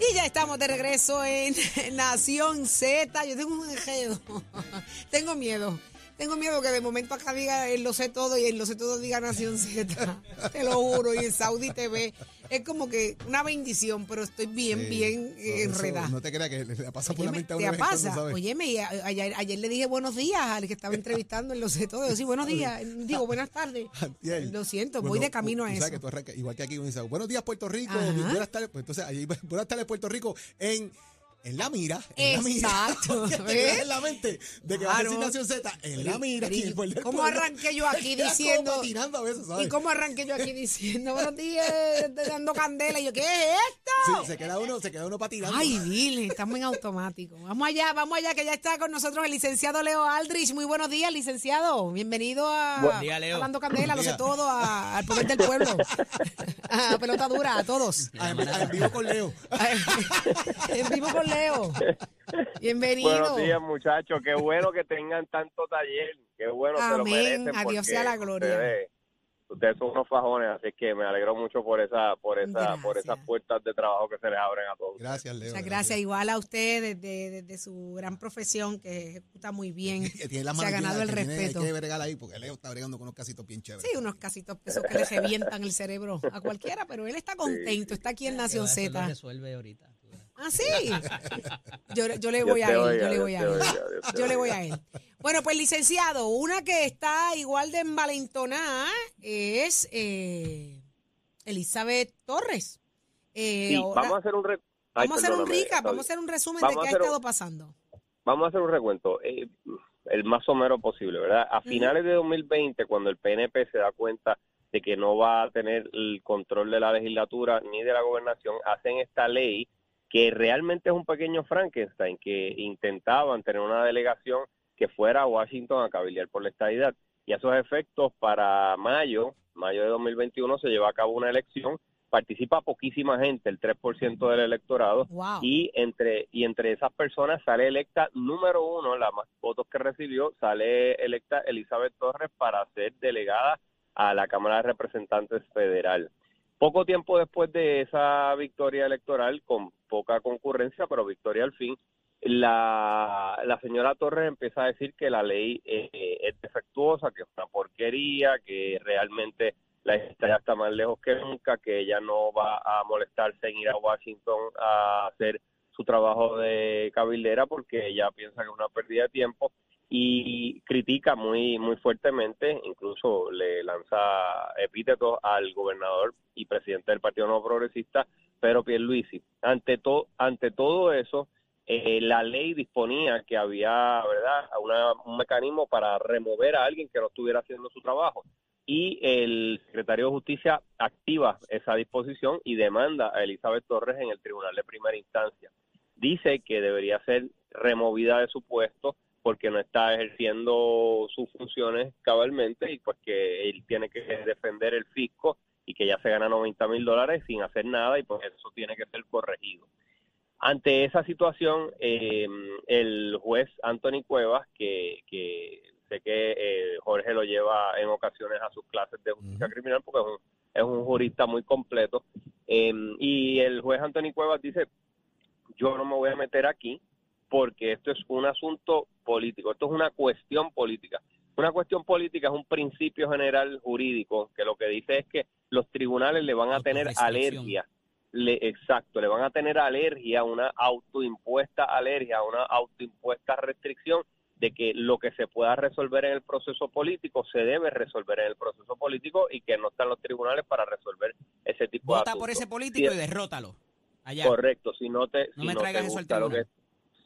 Y ya estamos de regreso en Nación Z. Yo tengo un enredo. tengo miedo. Tengo miedo que de momento acá diga él lo sé todo y él lo sé todo diga Nación Z. Te lo juro. Y en Saudi TV es como que una bendición, pero estoy bien, Sí, bien eso enredada. No te creas que le pasa por la mente a ¿Te uno de vez pasa? ¿sabes? Óyeme, ayer, ayer le dije buenos días al que estaba entrevistando en Lo sé todo. Yo sí, buenos días. Digo, buenas tardes. Lo siento, voy de camino a eso. que tú arrancas, igual que aquí uno dice, buenos días Puerto Rico, Ajá. buenas tardes, pues entonces buenas tardes Puerto Rico en, en la mira, en la mira. Exacto, te ¿ves? quedas en la mente de que va a Claro. decir Nación Z, en la mira. y ¿Cómo arranqué yo aquí como diciendo- patinando a veces, ¿sabes? ¿Y cómo arranqué yo aquí diciendo buenos días, dando candela? Y yo, ¿qué es esto? Sí, se queda uno, se queda uno patinando. Ay, dile, estamos en automático. Vamos allá, vamos allá, que ya está con nosotros el licenciado Leo Aldrich. Muy buenos días, licenciado. Bienvenido a Buen día, Leo. Hablando Candela, lo sé todo, a- al poder del pueblo. A pelota dura, a todos. En, en vivo con Leo. en vivo con Leo. Bienvenido. Buenos días, muchachos. Qué bueno que tengan tanto taller. Qué bueno, se lo Amén. merecen. A Dios sea la gloria. Ustedes, ustedes son unos fajones, así que me alegro mucho por esa, por esa, por esas puertas de trabajo que se les abren a todos. Gracias, Leo. Muchas gracias. Igual a usted desde, desde su gran profesión que ejecuta muy bien. Que tiene las se ha ganado el tiene- respeto. Hay que bregar ahí porque Leo está bregando con unos casitos bien chéveres. Sí, unos casitos esos que le revientan el cerebro a cualquiera, pero él está contento, está aquí en Nación lo Z. resuelve ahorita. Ah, sí. Yo, yo le voy a él, oiga, yo le voy a él. oiga, Yo le voy a él. Bueno, pues licenciado, una que está igual de envalentonada es eh, Elizabeth Torres. Eh, Sí, ahora- vamos a hacer un re- Ay, vamos a hacer un recap, vamos a hacer un resumen de a qué ha un- estado pasando. Vamos a hacer un recuento, eh, el más somero posible, ¿verdad? A finales de 2020, cuando el PNP se da cuenta de que no va a tener el control de la legislatura ni de la gobernación, hacen esta ley que realmente es un pequeño Frankenstein, que intentaban tener una delegación que fuera a Washington a cabildear por la estadidad. Y a esos efectos, para mayo, mayo de 2021, se lleva a cabo una elección, participa poquísima gente, el 3% del electorado, Wow. y entre y entre esas personas sale electa número uno, la más votos que recibió, sale electa Elizabeth Torres para ser delegada a la Cámara de Representantes Federal. Poco tiempo después de esa victoria electoral, con poca concurrencia, pero victoria al fin, la, la señora Torres empieza a decir que la ley eh, es defectuosa, que es una porquería, que realmente la ya está más lejos que nunca, que ella no va a molestarse en ir a Washington a hacer su trabajo de cabildera porque ella piensa que es una pérdida de tiempo y critica muy muy fuertemente, incluso le lanza epítetos al gobernador y presidente del Partido No Progresista, Pedro Pierluisi. Ante todo ante todo eso, eh, la ley disponía que había, ¿verdad?, una- un mecanismo para remover a alguien que no estuviera haciendo su trabajo y el secretario de Justicia activa esa disposición y demanda a Elizabeth Torres en el tribunal de primera instancia. Dice que debería ser removida de su puesto porque no está ejerciendo sus funciones cabalmente y pues que él tiene que defender el fisco y que ya se gana 90 mil dólares sin hacer nada y pues eso tiene que ser corregido. Ante esa situación, eh, el juez Anthony Cuevas, que, que sé que eh, Jorge lo lleva en ocasiones a sus clases de justicia criminal porque es un, es un jurista muy completo, eh, y el juez Anthony Cuevas dice, yo no me voy a meter aquí porque esto es un asunto político, esto es una cuestión política. Una cuestión política es un principio general jurídico que lo que dice es que los tribunales le van a tener alergia le, exacto, le van a tener alergia, una autoimpuesta alergia, una autoimpuesta restricción de que lo que se pueda resolver en el proceso político se debe resolver en el proceso político y que no están los tribunales para resolver ese tipo de Vota asuntos. por ese político y derrótalo. Allá. Correcto, si no te, No si me no traigas te eso al gusta lo que.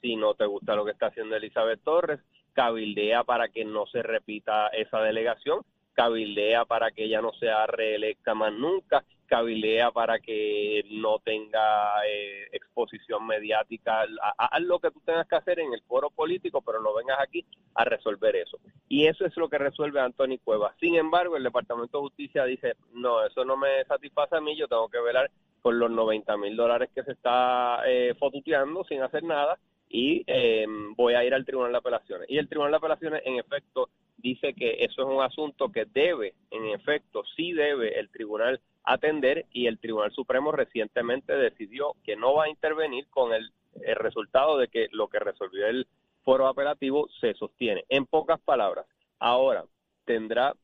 Si no te gusta lo que está haciendo Elizabeth Torres, cabildea para que no se repita esa delegación, cabildea para que ella no sea reelecta más nunca, cabildea para que no tenga eh, exposición mediática, Ha- ha- haz lo que tú tengas que hacer en el foro político, pero no vengas aquí a resolver eso. Y eso es lo que resuelve Anthony Cuevas. Sin embargo, el Departamento de Justicia dice, no, eso no me satisface a mí, yo tengo que velar con los 90 mil dólares que se está eh, fotuteando sin hacer nada y eh, voy a ir al Tribunal de Apelaciones. Y el Tribunal de Apelaciones, en efecto, dice que eso es un asunto que debe, en efecto, sí debe el tribunal atender y el Tribunal Supremo recientemente decidió que no va a intervenir con el, el resultado de que lo que resolvió el foro apelativo se sostiene. En pocas palabras, ahora tendrá,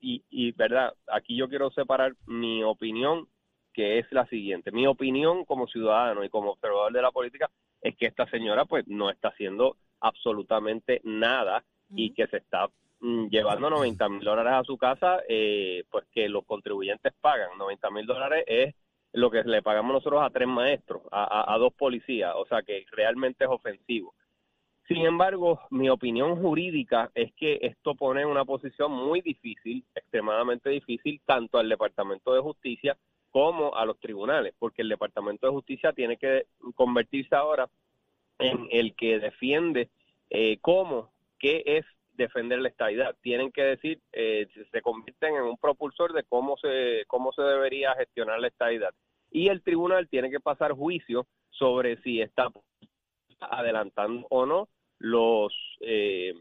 y, y verdad, aquí yo quiero separar mi opinión, que es la siguiente. Mi opinión como ciudadano y como observador de la política es que esta señora pues no está haciendo absolutamente nada y que se está mm, llevando 90 mil dólares a su casa, eh, pues que los contribuyentes pagan. 90 mil dólares es lo que le pagamos nosotros a tres maestros, a, a- a dos policías, o sea que realmente es ofensivo. Sin embargo, mi opinión jurídica es que esto pone en una posición muy difícil, extremadamente difícil, tanto al Departamento de Justicia como a los tribunales, porque el Departamento de Justicia tiene que convertirse ahora en el que defiende eh, cómo, qué es defender la estabilidad. Tienen que decir, eh, se- convierten en un propulsor de cómo se, cómo se debería gestionar la estabilidad. Y el tribunal tiene que pasar juicio sobre si está adelantando o no los eh,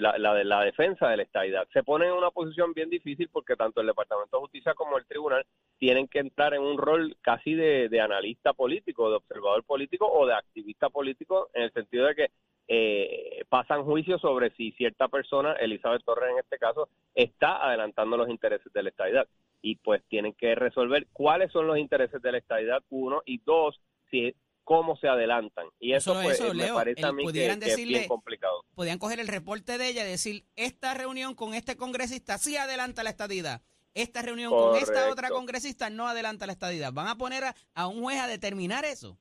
la, la, de- la defensa de la estabilidad. Se pone en una posición bien difícil porque tanto el Departamento de Justicia como el tribunal tienen que entrar en un rol casi de, analista político, de observador político o de activista político en el sentido de que eh, pasan juicios sobre si cierta persona, Elizabeth Torres en este caso, está adelantando los intereses de la estabilidad. Y pues tienen que resolver cuáles son los intereses de la estabilidad, uno, y dos, si cómo se adelantan. Y eso, Solo pues, eso, me Leo, parece a mí que, es bien complicado. Podían coger el reporte de ella y decir, esta reunión con este congresista sí adelanta la estadidad. Esta reunión con esta otra congresista no adelanta la estadidad. Van a poner a, a un juez a determinar eso.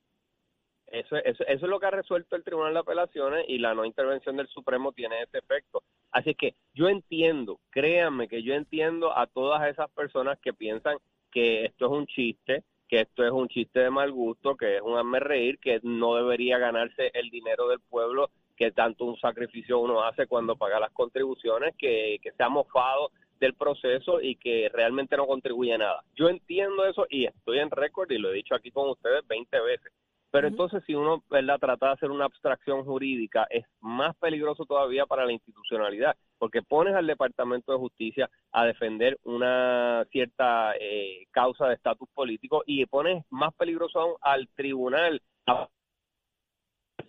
Eso, eso, eso es lo que ha resuelto el Tribunal de Apelaciones y la no intervención del Supremo tiene ese efecto. Así que yo entiendo, créanme que yo entiendo a todas esas personas que piensan que esto es un chiste, que esto es un chiste de mal gusto, que es un hazme reír, que no debería ganarse el dinero del pueblo, que tanto un sacrificio uno hace cuando paga las contribuciones, que, que se ha mofado del proceso y que realmente no contribuye a nada. Yo entiendo eso y estoy en récord y lo he dicho aquí con ustedes 20 veces. Pero entonces si uno ¿verdad? trata de hacer una abstracción jurídica, es más peligroso todavía para la institucionalidad, porque pones al Departamento de Justicia a defender una cierta eh, causa de estatus político y pones más peligroso aún al tribunal a-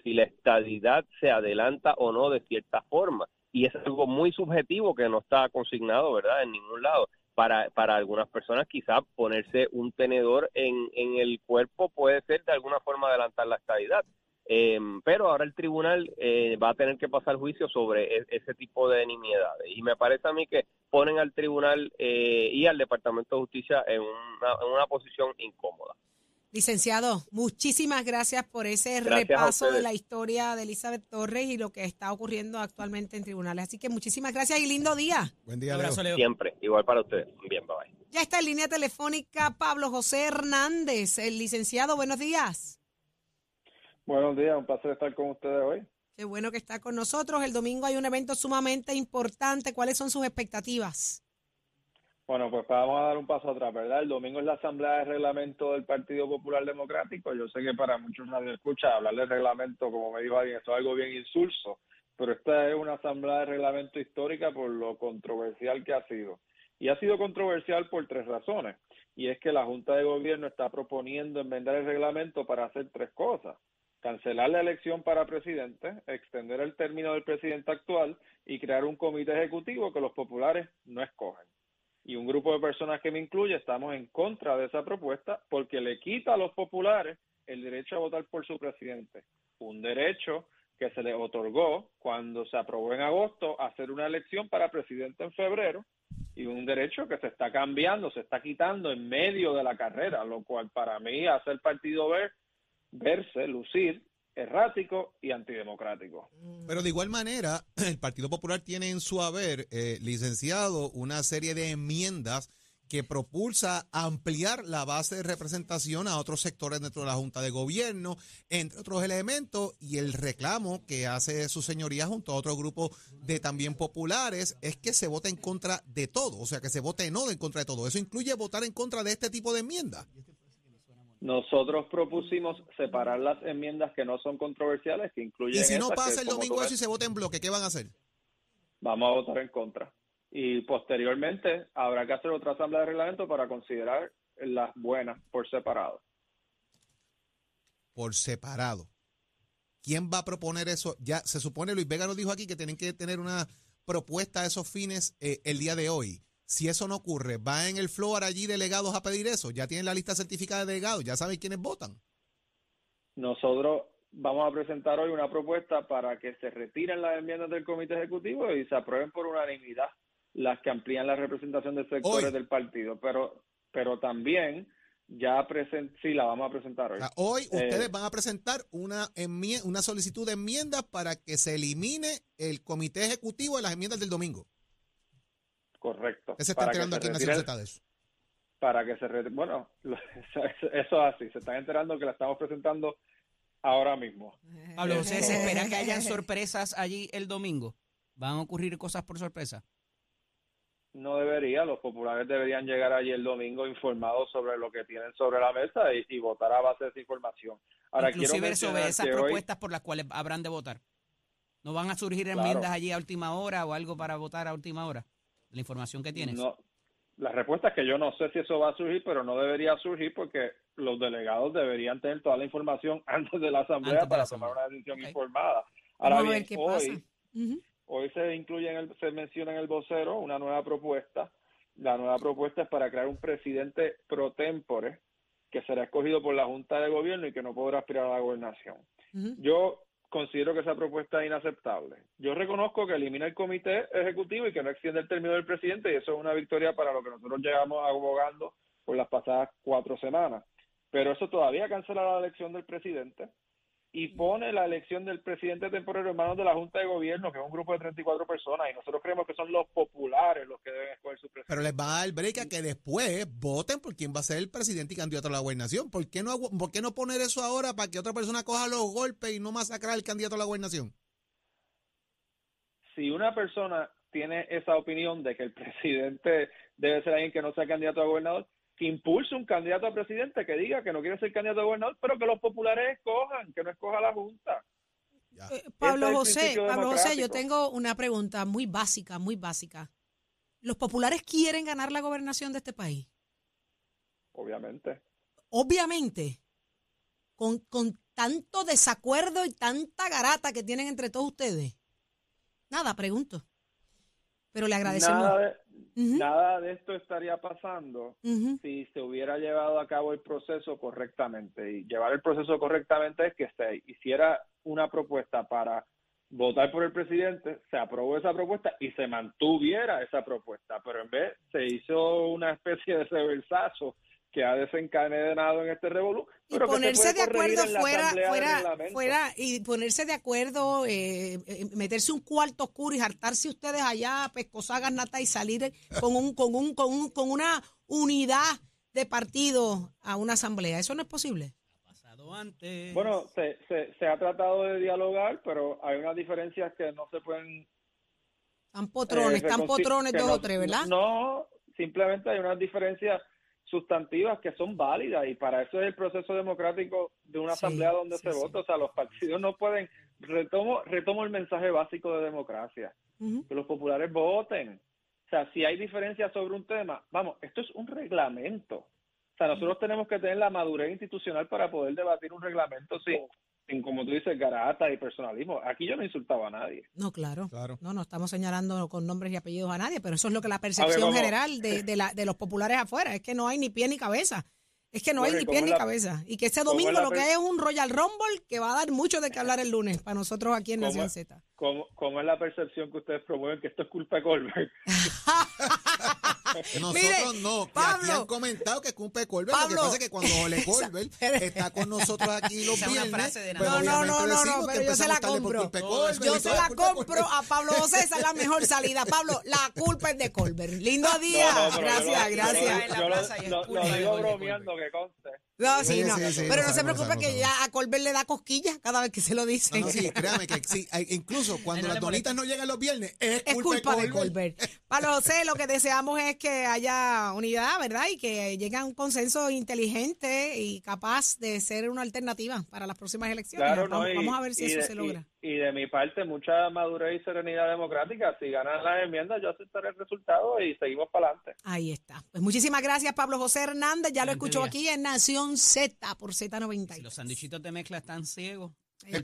si la estadidad se adelanta o no de cierta forma. Y es algo muy subjetivo que no está consignado, ¿verdad?, en ningún lado para, para algunas personas quizás ponerse un tenedor en, el cuerpo puede ser de alguna forma adelantar la estadidad. Eh, pero ahora el tribunal eh, va a tener que pasar juicio sobre e- ese tipo de nimiedades. Y me parece a mí que ponen al tribunal eh, y al Departamento de Justicia en una, en una posición incómoda. Licenciado, muchísimas gracias por ese Gracias repaso de la historia de Elizabeth Torres y lo que está ocurriendo actualmente en tribunales. Así que muchísimas gracias y lindo día. Buen día, Leo. abrazo, Leo. Siempre, igual para ustedes. Bien, bye bye. Ya está en línea telefónica Pablo José Hernández, el licenciado. Buenos días. Buenos días, un placer estar con ustedes hoy. Qué bueno que está con nosotros. El domingo hay un evento sumamente importante. ¿Cuáles son sus expectativas? Bueno, pues vamos a dar un paso atrás, ¿verdad? El domingo es la asamblea de reglamento del Partido Popular Democrático. Yo sé que para muchos nadie escucha hablar de reglamento, como me dijo alguien, esto es algo bien insulso, pero esta es una asamblea de reglamento histórica por lo controversial que ha sido. Y ha sido controversial por tres razones. Y es que la Junta de Gobierno está proponiendo enmendar el reglamento para hacer tres cosas. Cancelar la elección para presidente, extender el término del presidente actual y crear un comité ejecutivo que los populares no escogen. Y un grupo de personas que me incluye estamos en contra de esa propuesta porque le quita a los populares el derecho a votar por su presidente. Un derecho que se les otorgó cuando se aprobó en agosto hacer una elección para presidente en febrero y un derecho que se está cambiando, se está quitando en medio de la carrera, lo cual para mí hace el partido ver, verse, lucir errático y antidemocrático. Pero de igual manera, el Partido Popular tiene en su haber, eh, licenciado, una serie de enmiendas que propulsa ampliar la base de representación a otros sectores dentro de la Junta de Gobierno, entre otros elementos, y el reclamo que hace su señoría junto a otro grupo de también populares es que se vote en contra de todo, o sea, que se vote no en contra de todo. Eso incluye votar en contra de este tipo de enmiendas. Nosotros propusimos separar las enmiendas que no son controversiales, que incluyen. Y si no pasa el domingo eso y se vota en bloque, ¿qué van a hacer? vamos a votar en contra. Y posteriormente habrá que hacer otra asamblea de reglamento para considerar las buenas por separado. Por separado. ¿Quién va a proponer eso? Ya se supone, Luis Vega nos dijo aquí que tienen que tener una propuesta a esos fines eh, el día de hoy. Si eso no ocurre, ¿va en el floor allí delegados a pedir eso? ¿Ya tienen la lista certificada de delegados? ¿Ya saben quiénes votan? Nosotros vamos a presentar hoy una propuesta para que se retiren las enmiendas del Comité Ejecutivo y se aprueben por unanimidad las que amplían la representación de sectores Hoy. del partido. Pero, pero también ya present sí la vamos a presentar hoy. O sea, hoy Eh, ustedes van a presentar una, una solicitud de enmiendas para que se elimine el comité ejecutivo de las enmiendas del domingo. Correcto. ¿Qué se está Para que enterando se aquí en eso? Para que se re- bueno, lo- eso, es así. Se están enterando que la estamos presentando ahora mismo. Pablo ¿se espera que hayan sorpresas allí el domingo? ¿Van a ocurrir cosas por sorpresa? No debería, los populares deberían llegar allí el domingo informados sobre lo que tienen sobre la mesa y, y votar a base de esa información. Ahora Inclusive sobre esas que hoy, propuestas por las cuales habrán de votar. ¿No van a surgir Claro. enmiendas allí a última hora o algo para votar a última hora? La información que tienes. no, la respuesta es que yo no sé si eso va a surgir, pero no debería surgir porque los delegados deberían tener toda la información antes de la asamblea Antes de la para asamblea. tomar una decisión informada. Ahora Vamos a bien, ver qué hoy, pasa. Hoy se incluye en el, se menciona en el vocero una nueva propuesta. La nueva propuesta es para crear un presidente pro tempore que será escogido por la Junta de Gobierno y que no podrá aspirar a la gobernación. Yo considero que esa propuesta es inaceptable. Yo reconozco que elimina el comité ejecutivo y que no extiende el término del presidente y eso es una victoria para lo que nosotros llevamos abogando por las pasadas cuatro semanas. Pero eso todavía cancela la elección del presidente y pone la elección del presidente temporario en manos de la Junta de Gobierno, que es un grupo de 34 personas, y nosotros creemos que son los populares los que deben escoger su presidente. Pero les va a dar break a que después voten por quién va a ser el presidente y candidato a la gobernación. ¿Por qué no, por qué no poner eso ahora para que otra persona coja los golpes y no masacrar al candidato a la gobernación? si una persona tiene esa opinión de que el presidente debe ser alguien que no sea candidato a gobernador, que impulse un candidato a presidente que diga que no quiere ser candidato a gobernador, pero que los populares escojan, que no escoja la Junta. Ya. Eh, Pablo José, Pablo José, yo tengo una pregunta muy básica, muy básica. ¿Los populares quieren ganar la gobernación de este país? Obviamente. Obviamente, con, con tanto desacuerdo y tanta garata que tienen entre todos ustedes. Nada, pregunto. Pero le agradecemos. Nada de, Nada de esto estaría pasando si se hubiera llevado a cabo el proceso correctamente. Y llevar el proceso correctamente es que se hiciera una propuesta para votar por el presidente, se aprobó esa propuesta y se mantuviera esa propuesta. Pero en vez se hizo una especie de reversazo que ha desencadenado en este revolú. Y ponerse de acuerdo fuera, fuera, fuera, y ponerse de acuerdo, eh, eh, meterse un cuarto oscuro y hartarse ustedes allá, pescosagas nata y salir con un, con un, con un, con una unidad de partido a una asamblea. Eso no es posible. Ha pasado antes. Bueno, se, se, se ha tratado de dialogar, pero hay unas diferencias que no se pueden Están potrones, Eh, están potrones dos no- o tres, ¿verdad? No, simplemente hay unas diferencias sustantivas que son válidas y para eso es el proceso democrático de una Sí, asamblea donde sí, se sí. vota. O sea, los partidos no pueden, retomo, retomo el mensaje básico de democracia, que los populares voten. O sea, si hay diferencias sobre un tema, vamos, esto es un reglamento. O sea, nosotros tenemos que tener la madurez institucional para poder debatir un reglamento sin, sin como tú dices, garata y personalismo. Aquí yo no insultaba a nadie. No, claro. Claro. No, no estamos señalando con nombres y apellidos a nadie, pero eso es lo que la percepción general de, de, la, de los populares afuera, es que no hay ni pie ni cabeza. Es que no hay ¿y ni pie ni la- cabeza. Y que este domingo lo que hay es un Royal Rumble que va a dar mucho de qué hablar el lunes para nosotros aquí en ¿Cómo Nación? Z. ¿Cómo, ¿Cómo es la percepción que ustedes promueven que esto es culpa de Colbert? Nosotros Mire, no, que Pablo. aquí han comentado que de Colbert. Lo que Pablo. pasa es que cuando Ole Colbert está con nosotros aquí los Esa es una viernes, frase de pues No, no, no, no, no, pero yo se la compro. Colbert, Yo se la compro a Pablo José, esa es la mejor salida. Pablo, la culpa es de Colbert. Lindo día. No, no, pero yo gracias, gracias. Yo lo, lo- lo digo bromeando, que conste. No, sí, Sí, no. sí, sí, Pero no se preocupe que ya a Colbert le da cosquillas cada vez que se lo No, dice. no, sí, créame que sí, incluso cuando no las donitas no llegan los viernes, es, Es culpa de Colbert. Pablo José, lo que deseamos es que haya unidad, ¿verdad? Y que llegue a un consenso inteligente y capaz de ser una alternativa para las próximas elecciones. Claro, vamos, no, y- vamos a ver si y eso de- se logra. Y, de mi parte, mucha madurez y serenidad democrática. Si ganan las enmiendas, yo aceptaré el resultado y seguimos para adelante. Ahí está. Pues muchísimas gracias, Pablo José Hernández. Ya lo escuchó aquí en Nación Z por Z90. Si los sanduichitos de mezcla están ciegos. Es.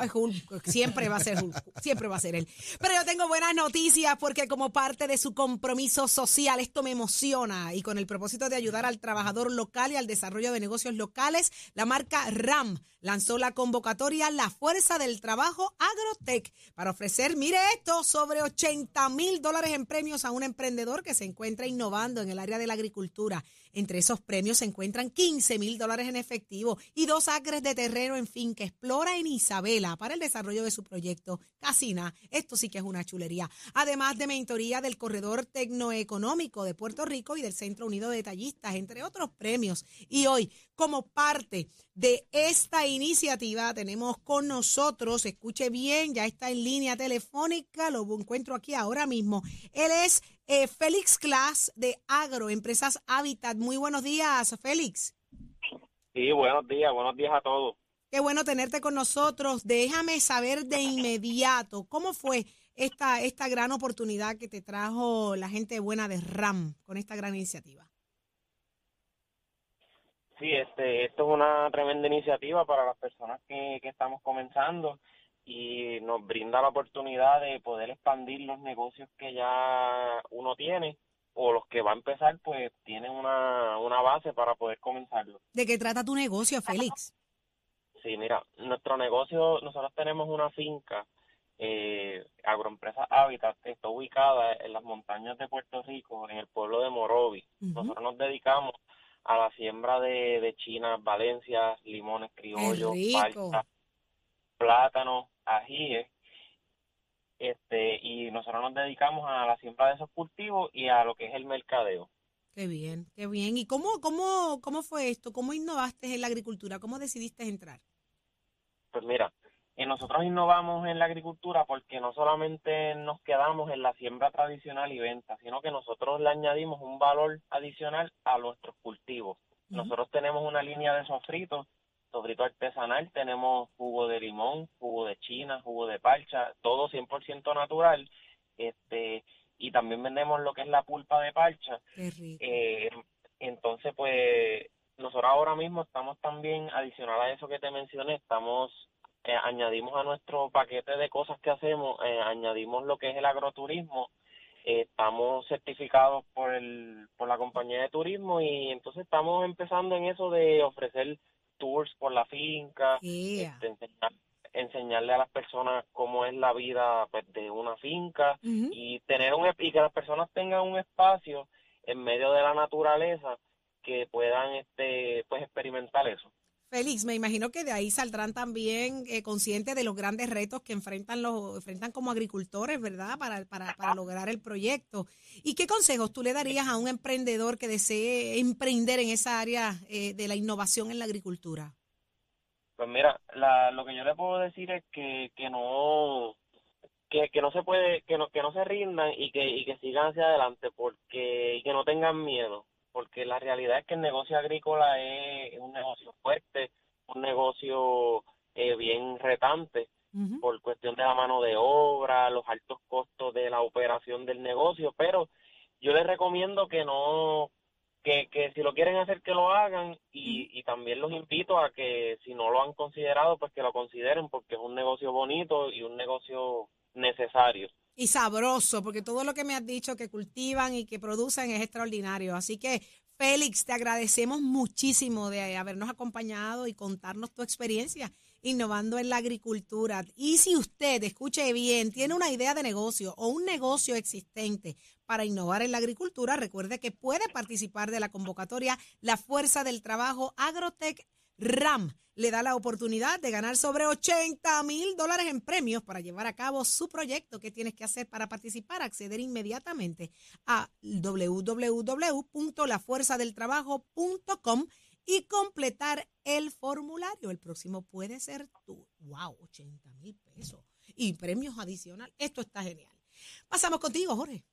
Ay, Hulk, siempre va a ser Hulk, siempre va a ser él. Pero yo tengo buenas noticias porque como parte de su compromiso social, esto me emociona y con el propósito de ayudar al trabajador local y al desarrollo de negocios locales, la marca RAM lanzó la convocatoria La Fuerza del Trabajo Agrotech para ofrecer, mire esto, sobre 80 mil dólares en premios a un emprendedor que se encuentra innovando en el área de la agricultura. Entre esos premios se encuentran 15 mil dólares en efectivo y dos acres de terreno en fin que explora en Isabela para el desarrollo de su proyecto Casina. Esto sí que es una chulería. Además de mentoría del Corredor Tecnoeconómico de Puerto Rico y del Centro Unido de Tallistas, entre otros premios. Y hoy, como parte de esta iniciativa, tenemos con nosotros, escuche bien, ya está en línea telefónica, lo encuentro aquí ahora mismo. Él es eh, Félix Class de Agro, Empresas Habitat. Muy buenos días, Félix. Sí, buenos días, buenos días a todos. Qué bueno tenerte con nosotros. Déjame saber de inmediato cómo fue esta, esta gran oportunidad que te trajo la gente buena de RAM con esta gran iniciativa. Sí, este, esto es una tremenda iniciativa para las personas que, que estamos comenzando y nos brinda la oportunidad de poder expandir los negocios que ya uno tiene o los que va a empezar, pues tienen una, una base para poder comenzarlo. ¿De qué trata tu negocio, Félix? Sí, mira, nuestro negocio, nosotros tenemos una finca, eh, Agroempresa Habitat, que está ubicada en las montañas de Puerto Rico, en el pueblo de Morovi. Nosotros nos dedicamos a la siembra de, de chinas, valencias, limones criollos, palta, plátanos, ajíes. Este, y nosotros nos dedicamos a la siembra de esos cultivos y a lo que es el mercadeo. Qué bien, qué bien. ¿Y cómo, cómo, cómo fue esto? ¿Cómo innovaste en la agricultura? ¿Cómo decidiste entrar? Pues mira, eh, nosotros innovamos en la agricultura porque no solamente nos quedamos en la siembra tradicional y venta, sino que nosotros le añadimos un valor adicional a nuestros cultivos. Nosotros tenemos una línea de sofritos, sofrito artesanal, tenemos jugo de limón, jugo de china, jugo de parcha, todo 100% natural. Este, y también vendemos lo que es la pulpa de parcha. Qué rico. Eh, entonces, pues nosotros ahora mismo estamos también, adicional a eso que te mencioné, estamos, eh, añadimos a nuestro paquete de cosas que hacemos, eh, añadimos lo que es el agroturismo, eh, estamos certificados por, el, por la compañía de turismo y entonces estamos empezando en eso de ofrecer tours por la finca, Yeah. este, enseñar- enseñarle a las personas cómo es la vida pues, de una finca, Ujú. y tener un y que las personas tengan un espacio en medio de la naturaleza que puedan este pues experimentar eso Félix, me imagino que de ahí saldrán también eh, conscientes de los grandes retos que enfrentan los enfrentan como agricultores, ¿verdad? Para, para, para lograr el proyecto. ¿Y qué consejos tú le darías a un emprendedor que desee emprender en esa área eh, de la innovación en la agricultura? pues mira la, lo que yo le puedo decir es que, que no que, que no se puede que no que no se rindan y que y que sigan hacia adelante porque y que no tengan miedo porque la realidad es que el negocio agrícola es un negocio fuerte un negocio eh, bien retante por cuestión de la mano de obra, los altos costos de la operación del negocio, pero yo les recomiendo que no, que, que si lo quieren hacer, que lo hagan y, y también los invito a que si no lo han considerado, pues que lo consideren porque es un negocio bonito y un negocio necesario. Y sabroso, porque todo lo que me has dicho que cultivan y que producen es extraordinario. Así que, Félix, te agradecemos muchísimo de habernos acompañado y contarnos tu experiencia innovando en la agricultura. Y si usted, escuche bien, tiene una idea de negocio o un negocio existente para innovar en la agricultura, recuerde que puede participar de la convocatoria La Fuerza del Trabajo Agrotech RAM le da la oportunidad de ganar sobre 80 mil dólares en premios para llevar a cabo su proyecto. ¿Qué tienes que hacer para participar? Acceder inmediatamente a www.lafuerzadeltrabajo.com y completar el formulario. El próximo puede ser tú. ¡Wow! 80 mil pesos. Y premios adicionales. Esto está genial. Pasamos contigo, Jorge.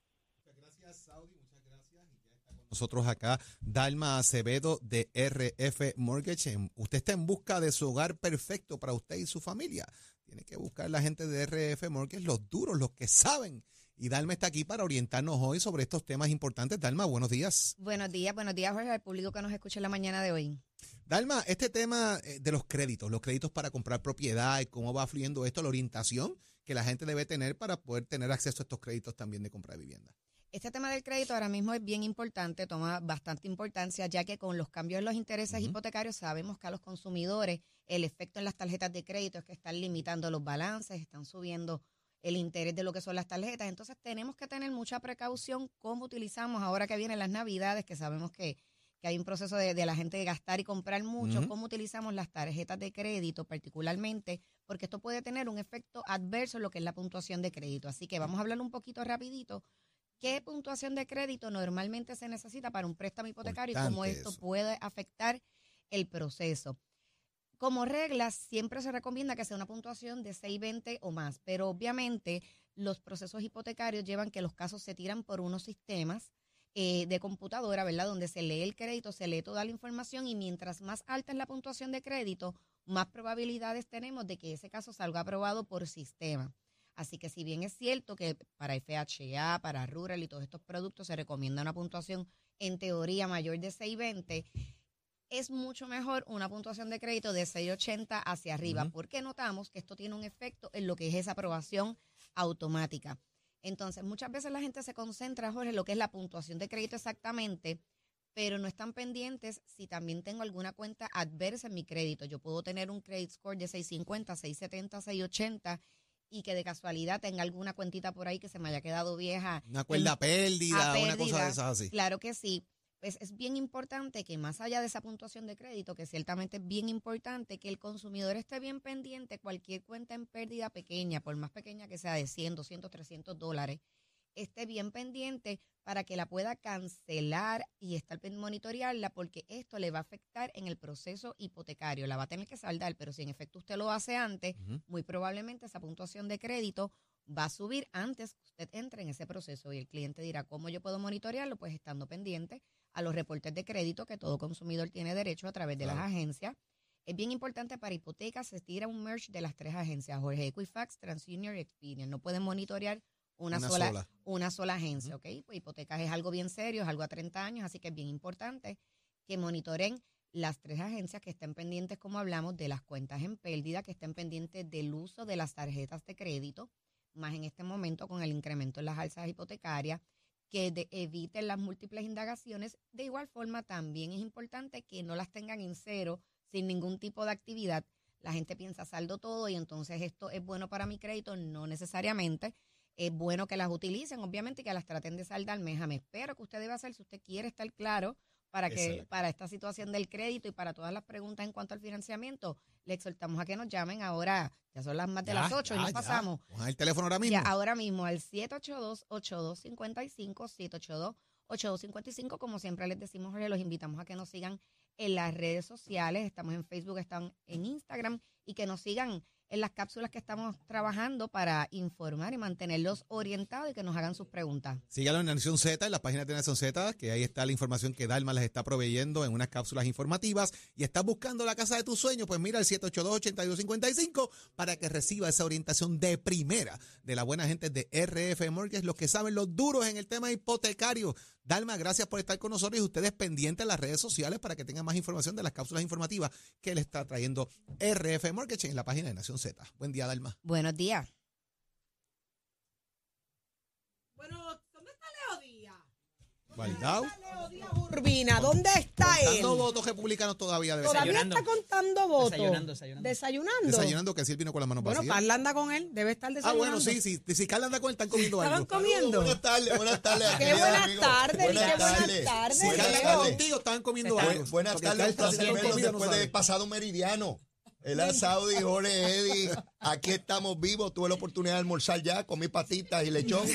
Gracias, Saudi. Muchas gracias. Y ya está con nosotros acá Dalma Acevedo de RF Mortgage. Usted está en busca de su hogar perfecto para usted y su familia. Tiene que buscar la gente de RF Mortgage, los duros, los que saben. Y Dalma está aquí para orientarnos hoy sobre estos temas importantes. Dalma, buenos días. Buenos días, buenos días, Jorge, al público que nos escucha en la mañana de hoy. Dalma, este tema eh, de los créditos, los créditos para comprar propiedad y cómo va fluyendo esto, la orientación que la gente debe tener para poder tener acceso a estos créditos también de compra de vivienda. Este tema del crédito ahora mismo es bien importante, toma bastante importancia, ya que con los cambios en los intereses hipotecarios sabemos que a los consumidores el efecto en las tarjetas de crédito es que están limitando los balances, están subiendo el interés de lo que son las tarjetas. Entonces tenemos que tener mucha precaución cómo utilizamos ahora que vienen las navidades, que sabemos que, que hay un proceso de, de la gente de gastar y comprar mucho, cómo utilizamos las tarjetas de crédito particularmente, porque esto puede tener un efecto adverso en lo que es la puntuación de crédito. Así que vamos a hablar un poquito rapidito. ¿Qué puntuación de crédito normalmente se necesita para un préstamo hipotecario y cómo esto eso. puede afectar el proceso? Como regla, siempre se recomienda que sea una puntuación de 620 o más, pero obviamente los procesos hipotecarios llevan que los casos se tiran por unos sistemas eh, de computadora, ¿verdad? Donde se lee el crédito, se lee toda la información y mientras más alta es la puntuación de crédito, más probabilidades tenemos de que ese caso salga aprobado por sistema. Así que si bien es cierto que para FHA, para Rural y todos estos productos se recomienda una puntuación en teoría mayor de 620, es mucho mejor una puntuación de crédito de 680 hacia arriba, porque notamos que esto tiene un efecto en lo que es esa aprobación automática. Entonces, muchas veces la gente se concentra, Jorge, en lo que es la puntuación de crédito exactamente, pero no están pendientes si también tengo alguna cuenta adversa en mi crédito. Yo puedo tener un credit score de 650, 670, 680 y que de casualidad tenga alguna cuentita por ahí que se me haya quedado vieja. Una cuerda pérdida, una cosa de esas así. Claro que sí. Pues es bien importante que más allá de esa puntuación de crédito, que ciertamente es bien importante, que el consumidor esté bien pendiente cualquier cuenta en pérdida pequeña, por más pequeña que sea de 100, 200, 300 dólares, esté bien pendiente para que la pueda cancelar y estar monitorearla porque esto le va a afectar en el proceso hipotecario. La va a tener que saldar, pero si en efecto usted lo hace antes, muy probablemente esa puntuación de crédito va a subir antes que usted entre en ese proceso y el cliente dirá, ¿cómo yo puedo monitorearlo? Pues estando pendiente a los reportes de crédito que todo consumidor tiene derecho a través de Claro. las agencias. Es bien importante para hipotecas, se tira un merge de las tres agencias, Jorge Equifax, TransUnion y Experian. No pueden monitorear una, Una sola, sola. una sola agencia, ¿ok? Pues hipotecas es algo bien serio, es algo a 30 años, así que es bien importante que monitoren las tres agencias que estén pendientes, como hablamos, de las cuentas en pérdida, que estén pendientes del uso de las tarjetas de crédito, más en este momento con el incremento en las alzas hipotecarias, que de- eviten las múltiples indagaciones. De igual forma, también es importante que no las tengan en cero, sin ningún tipo de actividad. La gente piensa saldo todo y entonces esto es bueno para mi crédito, no necesariamente. Es bueno que las utilicen, obviamente, y que las traten de saldar mes a mes. Pero que usted debe hacer, si usted quiere estar claro para que para esta situación del crédito y para todas las preguntas en cuanto al financiamiento, le exhortamos a que nos llamen ahora. Ya son las más de Ya, las 8 y ya, nos ya. pasamos. Cojan el teléfono ahora mismo. Ya, ahora mismo al 782-8255, 782-8255, como siempre les decimos, Jorge, los invitamos a que nos sigan en las redes sociales, estamos en Facebook, están en Instagram y que nos sigan en las cápsulas que estamos trabajando para informar y mantenerlos orientados y que nos hagan sus preguntas. Sígalo en Nación Z, en la página de Nación Z, que ahí está la información que Dalma les está proveyendo en unas cápsulas informativas. Y estás buscando la casa de tus sueños, pues mira el 782-8255 para que reciba esa orientación de primera de la buena gente de RF Mortgage, los que saben los duros en el tema hipotecario. Dalma, gracias por estar con nosotros y ustedes pendientes en las redes sociales para que tengan más información de las cápsulas informativas que le está trayendo RF Mortgage en la página de Nación Z. Buen día, Dalma. Buenos días. Bueno, ¿dónde está Leo Díaz? Leo Díaz Urbina, ¿dónde está él? Dando votos republicanos todavía debe ser. Todavía Desayunando. está contando votos. Desayunando, desayunando. Desayunando. Desayunando que si él vino con las manos Bueno, vacías. Carla anda con él, debe estar Ah, desayunando. bueno, sí, sí. Si Carla anda con él, están comiendo ¿Estaban algo. comiendo? Buenas tardes, buenas tardes. Qué queridos buenas amigos. tardes, qué Buenas buenas tardes. tardes. Si Buenas Carla tardes. contigo, estaban comiendo algo. Bu- Buenas Porque tardes, un placer verlos comida, no después de pasado meridiano. El asado y Jorge Eddy. Aquí estamos vivos. Tuve la oportunidad de almorzar ya, comí patitas y lechón.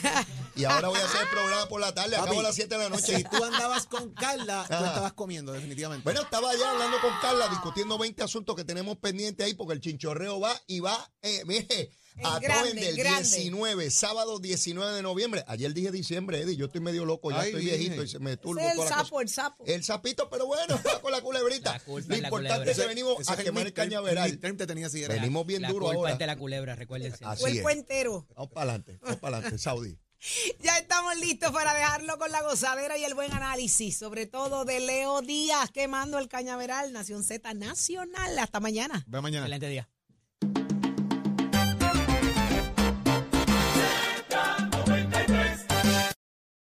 Y ahora voy a hacer el programa por la tarde. Acabo a las 7 de la noche. Si tú andabas con Carla, tú estabas comiendo, definitivamente. Bueno, estaba allá hablando con Carla, discutiendo 20 asuntos que tenemos pendientes ahí, porque el chinchorreo va y va, eh, mire, a En grande, Troen del grande. 19, sábado 19 de noviembre. Ayer dije diciembre, Eddie, yo estoy medio loco, ya Ay, estoy viejito y se me turbo es el toda la sapo, el sapo. El sapito, pero bueno, con la culebrita. La culpa Lo la importante es que venimos Ese a quemar el cañaveral. Venimos bien la duro culpa ahora. es de la culebra, recuérdense. Así Cuerpo entero. Vamos para adelante, vamos para adelante, Saudi. Ya estamos listos para dejarlo con la gozadera y el buen análisis, sobre todo de Leo Díaz quemando el cañaveral, Nación Z Nacional. Hasta mañana. Ve mañana. Excelente día.